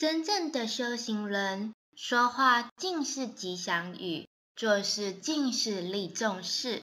真正的修行人说话尽是吉祥语做事尽是利众事。